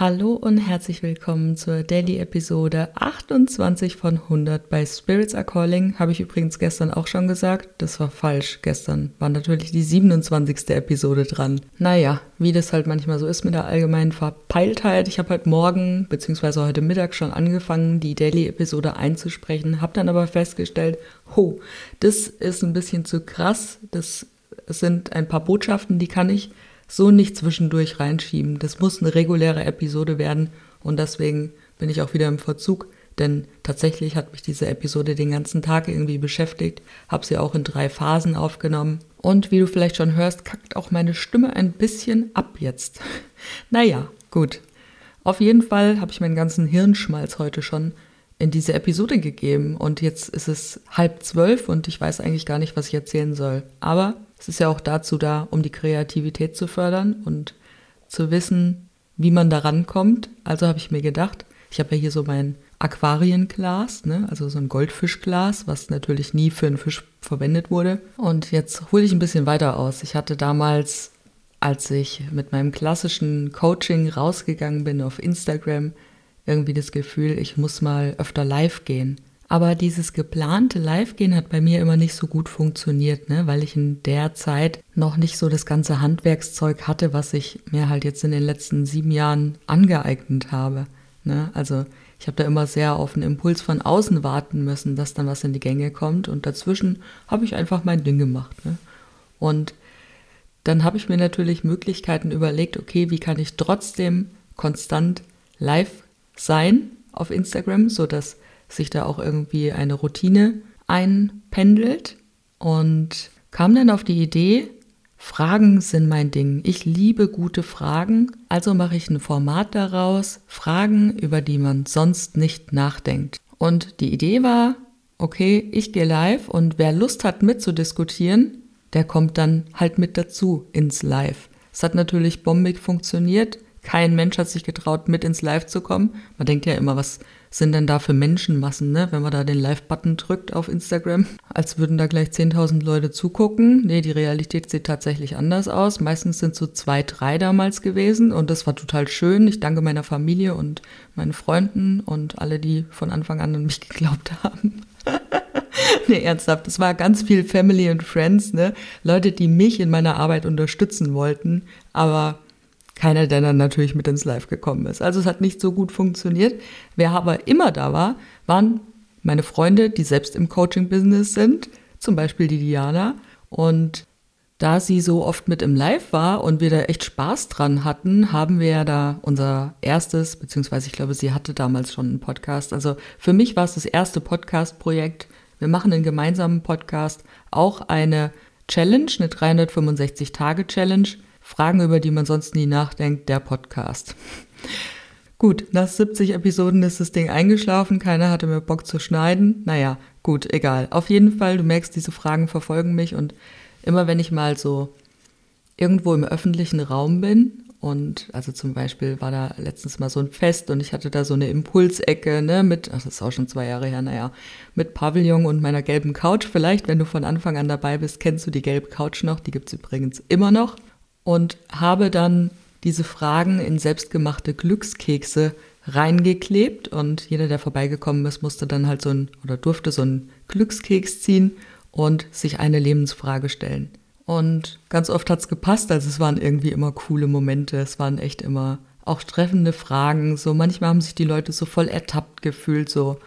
Hallo und herzlich willkommen zur Daily-Episode 28 von 100 bei Spirits Are Calling. Habe ich übrigens gestern auch schon gesagt. Das war falsch. Gestern war natürlich die 27. Episode dran. Naja, wie das halt manchmal so ist mit der allgemeinen Verpeiltheit. Ich habe heute Morgen bzw. heute Mittag schon angefangen, die Daily-Episode einzusprechen. Habe dann aber festgestellt, ho, das ist ein bisschen zu krass. Das sind ein paar Botschaften, die kann ich so nicht zwischendurch reinschieben. Das muss eine reguläre Episode werden und deswegen bin ich auch wieder im Verzug, denn tatsächlich hat mich diese Episode den ganzen Tag irgendwie beschäftigt, habe sie auch in drei Phasen aufgenommen und wie du vielleicht schon hörst, kackt auch meine Stimme ein bisschen ab jetzt. naja, gut. Auf jeden Fall habe ich meinen ganzen Hirnschmalz heute schon in diese Episode gegeben und jetzt ist es halb zwölf und ich weiß eigentlich gar nicht, was ich erzählen soll. Aber es ist ja auch dazu da, um die Kreativität zu fördern und zu wissen, wie man da rankommt. Also habe ich mir gedacht, ich habe ja hier so mein Aquarienglas, ne? also so ein Goldfischglas, was natürlich nie für einen Fisch verwendet wurde. Und jetzt hole ich ein bisschen weiter aus. Ich hatte damals, als ich mit meinem klassischen Coaching rausgegangen bin auf Instagram, irgendwie das Gefühl, ich muss mal öfter live gehen. Aber dieses geplante Live-Gehen hat bei mir immer nicht so gut funktioniert, ne? weil ich in der Zeit noch nicht so das ganze Handwerkszeug hatte, was ich mir halt jetzt in den letzten sieben Jahren angeeignet habe. Ne? Also ich habe da immer sehr auf einen Impuls von außen warten müssen, dass dann was in die Gänge kommt. Und dazwischen habe ich einfach mein Ding gemacht. Ne? Und dann habe ich mir natürlich Möglichkeiten überlegt, okay, wie kann ich trotzdem konstant live sein auf Instagram, sodass sich da auch irgendwie eine Routine einpendelt und kam dann auf die Idee, Fragen sind mein Ding. Ich liebe gute Fragen, also mache ich ein Format daraus, Fragen, über die man sonst nicht nachdenkt. Und die Idee war, okay, ich gehe live und wer Lust hat mitzudiskutieren, der kommt dann halt mit dazu ins Live. Es hat natürlich bombig funktioniert. Kein Mensch hat sich getraut, mit ins Live zu kommen. Man denkt ja immer, was sind denn da für Menschenmassen, ne? wenn man da den Live-Button drückt auf Instagram, als würden da gleich 10.000 Leute zugucken. Nee, die Realität sieht tatsächlich anders aus. Meistens sind so zwei, drei damals gewesen und das war total schön. Ich danke meiner Familie und meinen Freunden und alle, die von Anfang an an mich geglaubt haben. nee, ernsthaft, das war ganz viel Family and Friends, ne? Leute, die mich in meiner Arbeit unterstützen wollten, aber keiner, der dann natürlich mit ins Live gekommen ist. Also es hat nicht so gut funktioniert. Wer aber immer da war, waren meine Freunde, die selbst im Coaching-Business sind, zum Beispiel die Diana. Und da sie so oft mit im Live war und wir da echt Spaß dran hatten, haben wir ja da unser erstes, beziehungsweise ich glaube, sie hatte damals schon einen Podcast. Also für mich war es das erste Podcast-Projekt. Wir machen einen gemeinsamen Podcast, auch eine Challenge, eine 365-Tage-Challenge Fragen, über die man sonst nie nachdenkt, der Podcast. Gut, nach 70 Episoden ist das Ding eingeschlafen, keiner hatte mehr Bock zu schneiden. Naja, gut, egal. Auf jeden Fall, du merkst, diese Fragen verfolgen mich und immer wenn ich mal so irgendwo im öffentlichen Raum bin und also zum Beispiel war da letztens mal so ein Fest und ich hatte da so eine Impulsecke, ne, mit, ach, das ist auch schon zwei Jahre her, naja, mit Pavillon und meiner gelben Couch. Vielleicht, wenn du von Anfang an dabei bist, kennst du die gelbe Couch noch, die gibt's übrigens immer noch und habe dann diese Fragen in selbstgemachte Glückskekse reingeklebt und jeder, der vorbeigekommen ist, musste dann halt so ein oder durfte so einen Glückskeks ziehen und sich eine Lebensfrage stellen. Und ganz oft hat es gepasst, also es waren irgendwie immer coole Momente, es waren echt immer auch treffende Fragen. So manchmal haben sich die Leute so voll ertappt gefühlt, so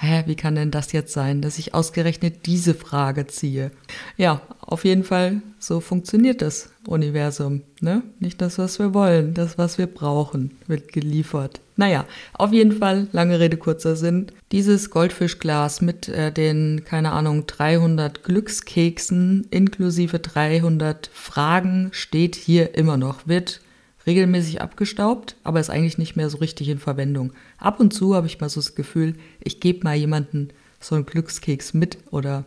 hä, wie kann denn das jetzt sein, dass ich ausgerechnet diese Frage ziehe? Ja, auf jeden Fall, so funktioniert das Universum. Ne? Nicht das, was wir wollen, das, was wir brauchen, wird geliefert. Naja, auf jeden Fall, lange Rede, kurzer Sinn. Dieses Goldfischglas mit äh, den, keine Ahnung, 300 Glückskeksen inklusive 300 Fragen steht hier immer noch, wird regelmäßig abgestaubt, aber ist eigentlich nicht mehr so richtig in Verwendung. Ab und zu habe ich mal so das Gefühl, ich gebe mal jemanden so einen Glückskeks mit oder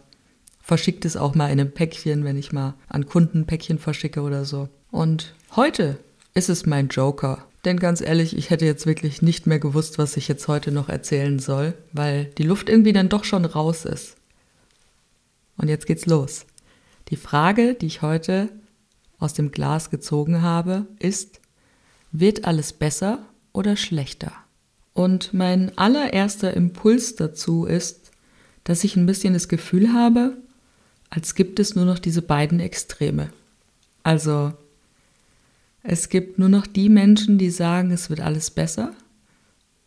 verschicke es auch mal in einem Päckchen, wenn ich mal an Kunden Päckchen verschicke oder so. Und heute ist es mein Joker. Denn ganz ehrlich, ich hätte jetzt wirklich nicht mehr gewusst, was ich jetzt heute noch erzählen soll, weil die Luft irgendwie dann doch schon raus ist. Und jetzt geht's los. Die Frage, die ich heute aus dem Glas gezogen habe, ist, wird alles besser oder schlechter? Und mein allererster Impuls dazu ist, dass ich ein bisschen das Gefühl habe, als gibt es nur noch diese beiden Extreme. Also es gibt nur noch die Menschen, die sagen, es wird alles besser,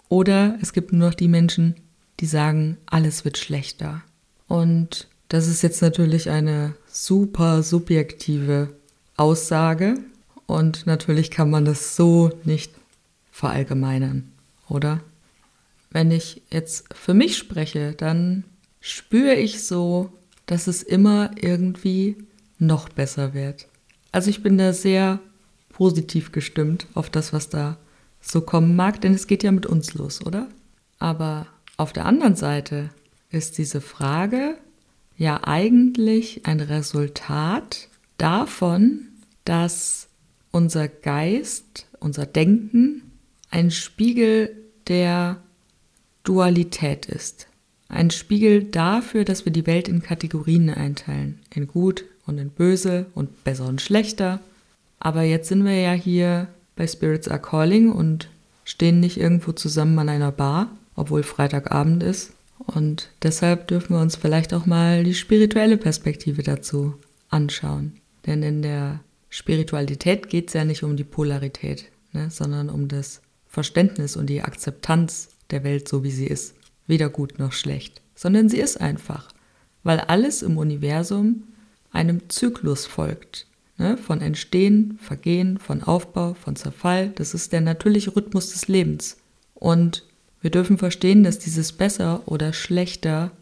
oder es gibt nur noch die Menschen, die sagen, alles wird schlechter. Und das ist jetzt natürlich eine super subjektive Aussage und natürlich kann man das so nicht verallgemeinern, oder? Wenn ich jetzt für mich spreche, dann spüre ich so, dass es immer irgendwie noch besser wird. Also ich bin da sehr positiv gestimmt auf das, was da so kommen mag, denn es geht ja mit uns los, oder? Aber auf der anderen Seite ist diese Frage ja eigentlich ein Resultat davon, dass unser Geist, unser Denken ein Spiegel der Dualität ist. Ein Spiegel dafür, dass wir die Welt in Kategorien einteilen. In gut und in böse und besser und schlechter. Aber jetzt sind wir ja hier bei Spirits Are Calling und stehen nicht irgendwo zusammen an einer Bar, obwohl Freitagabend ist. Und deshalb dürfen wir uns vielleicht auch mal die spirituelle Perspektive dazu anschauen. Denn in der Spiritualität geht es ja nicht um die Polarität, ne, sondern um das Verständnis und die Akzeptanz der Welt so, wie sie ist. Weder gut noch schlecht, sondern sie ist einfach, weil alles im Universum einem Zyklus folgt. Ne, von Entstehen, Vergehen, von Aufbau, von Zerfall. Das ist der natürliche Rhythmus des Lebens. Und wir dürfen verstehen, dass dieses besser oder schlechter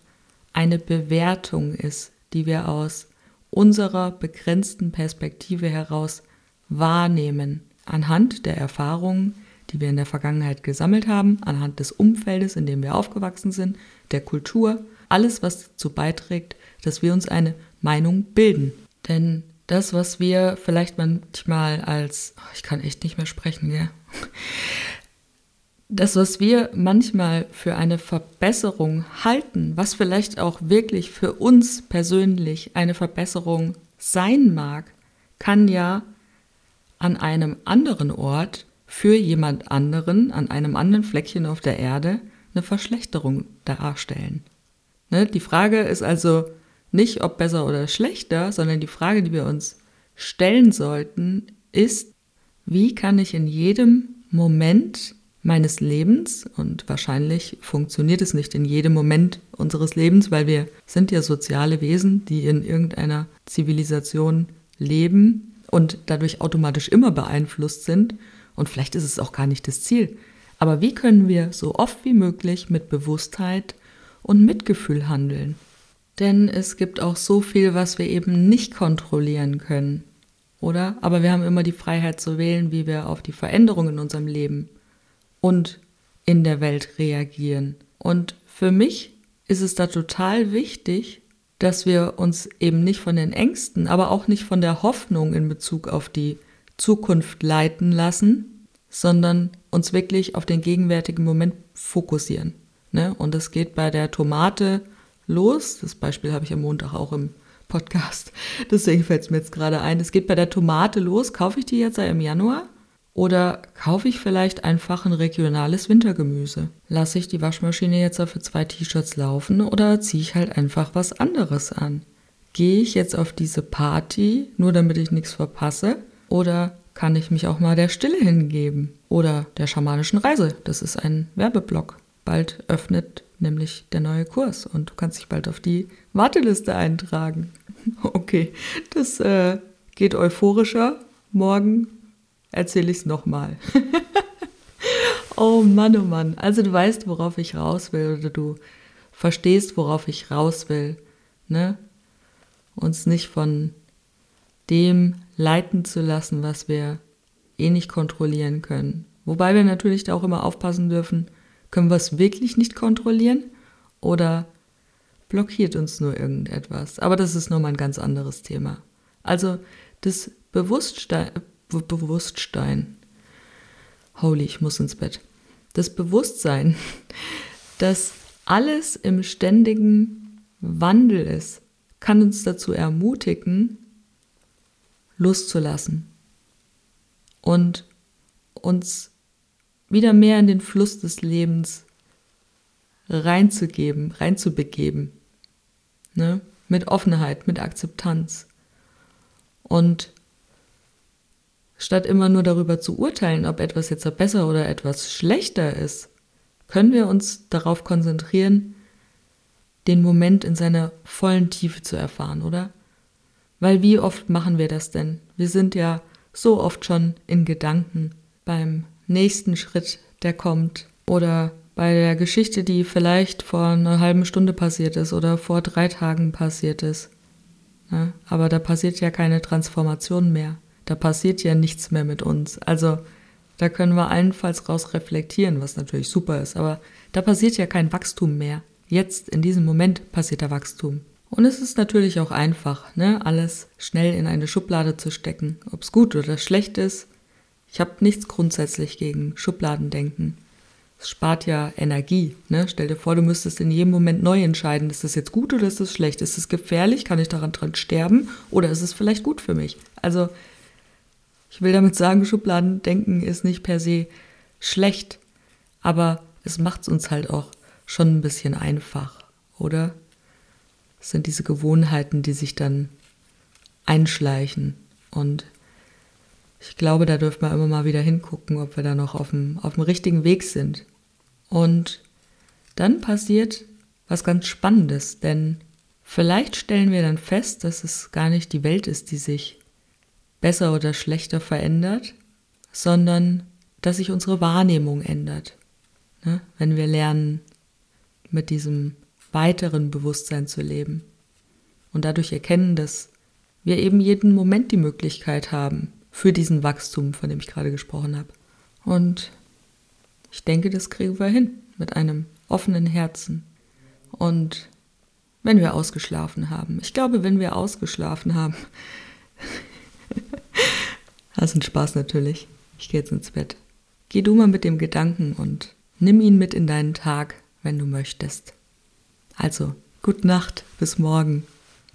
eine Bewertung ist, die wir aus unserer begrenzten Perspektive heraus wahrnehmen, anhand der Erfahrungen, die wir in der Vergangenheit gesammelt haben, anhand des Umfeldes, in dem wir aufgewachsen sind, der Kultur, alles, was dazu beiträgt, dass wir uns eine Meinung bilden. Denn das, was wir vielleicht manchmal als, oh, ich kann echt nicht mehr sprechen, gell? Das, was wir manchmal für eine Verbesserung halten, was vielleicht auch wirklich für uns persönlich eine Verbesserung sein mag, kann ja an einem anderen Ort für jemand anderen, an einem anderen Fleckchen auf der Erde, eine Verschlechterung darstellen. Ne? Die Frage ist also nicht, ob besser oder schlechter, sondern die Frage, die wir uns stellen sollten, ist, wie kann ich in jedem Moment meines Lebens und wahrscheinlich funktioniert es nicht in jedem Moment unseres Lebens, weil wir sind ja soziale Wesen, die in irgendeiner Zivilisation leben und dadurch automatisch immer beeinflusst sind und vielleicht ist es auch gar nicht das Ziel. Aber wie können wir so oft wie möglich mit Bewusstheit und Mitgefühl handeln? Denn es gibt auch so viel, was wir eben nicht kontrollieren können, oder? Aber wir haben immer die Freiheit zu wählen, wie wir auf die Veränderungen in unserem Leben und in der Welt reagieren. Und für mich ist es da total wichtig, dass wir uns eben nicht von den Ängsten, aber auch nicht von der Hoffnung in Bezug auf die Zukunft leiten lassen, sondern uns wirklich auf den gegenwärtigen Moment fokussieren. Ne? Und das geht bei der Tomate los. Das Beispiel habe ich am Montag auch im Podcast. Deswegen fällt es mir jetzt gerade ein. Es geht bei der Tomate los. Kaufe ich die jetzt im Januar? Oder kaufe ich vielleicht einfach ein regionales Wintergemüse? Lasse ich die Waschmaschine jetzt für zwei T-Shirts laufen oder ziehe ich halt einfach was anderes an? Gehe ich jetzt auf diese Party, nur damit ich nichts verpasse? Oder kann ich mich auch mal der Stille hingeben? Oder der schamanischen Reise? Das ist ein Werbeblock. Bald öffnet nämlich der neue Kurs und du kannst dich bald auf die Warteliste eintragen. Okay, das äh, geht euphorischer. Morgen erzähle ich es nochmal. oh Mann, oh Mann. Also du weißt, worauf ich raus will oder du verstehst, worauf ich raus will. Ne? Uns nicht von dem leiten zu lassen, was wir eh nicht kontrollieren können. Wobei wir natürlich da auch immer aufpassen dürfen, können wir es wirklich nicht kontrollieren oder blockiert uns nur irgendetwas. Aber das ist nochmal ein ganz anderes Thema. Also das Bewusstsein, Bewusstsein. Holy, ich muss ins Bett. Das Bewusstsein, dass alles im ständigen Wandel ist, kann uns dazu ermutigen, loszulassen und uns wieder mehr in den Fluss des Lebens reinzugeben, reinzubegeben. Ne? Mit Offenheit, mit Akzeptanz. Und statt immer nur darüber zu urteilen, ob etwas jetzt besser oder etwas schlechter ist, können wir uns darauf konzentrieren, den Moment in seiner vollen Tiefe zu erfahren, oder? Weil wie oft machen wir das denn? Wir sind ja so oft schon in Gedanken beim nächsten Schritt, der kommt, oder bei der Geschichte, die vielleicht vor einer halben Stunde passiert ist oder vor drei Tagen passiert ist. Ja, aber da passiert ja keine Transformation mehr. Da passiert ja nichts mehr mit uns. Also da können wir allenfalls raus reflektieren, was natürlich super ist, aber da passiert ja kein Wachstum mehr. Jetzt, in diesem Moment, passiert da Wachstum. Und es ist natürlich auch einfach, ne, alles schnell in eine Schublade zu stecken. Ob es gut oder schlecht ist. Ich habe nichts grundsätzlich gegen Schubladendenken. Es spart ja Energie. Ne? Stell dir vor, du müsstest in jedem Moment neu entscheiden, ist das jetzt gut oder ist das schlecht? Ist es gefährlich? Kann ich daran dran sterben? Oder ist es vielleicht gut für mich? Also, ich will damit sagen, Schubladendenken ist nicht per se schlecht, aber es macht es uns halt auch schon ein bisschen einfach, oder? Es sind diese Gewohnheiten, die sich dann einschleichen. Und ich glaube, da dürfen wir immer mal wieder hingucken, ob wir da noch auf dem, auf dem richtigen Weg sind. Und dann passiert was ganz Spannendes, denn vielleicht stellen wir dann fest, dass es gar nicht die Welt ist, die sich besser oder schlechter verändert, sondern dass sich unsere Wahrnehmung ändert. Ne? Wenn wir lernen, mit diesem weiteren Bewusstsein zu leben und dadurch erkennen, dass wir eben jeden Moment die Möglichkeit haben für diesen Wachstum, von dem ich gerade gesprochen habe. Und ich denke, das kriegen wir hin mit einem offenen Herzen. Und wenn wir ausgeschlafen haben, ich glaube, wenn wir ausgeschlafen haben, das ist ein Spaß natürlich. Ich gehe jetzt ins Bett. Geh du mal mit dem Gedanken und nimm ihn mit in deinen Tag wenn du möchtest. Also, gute Nacht, bis morgen.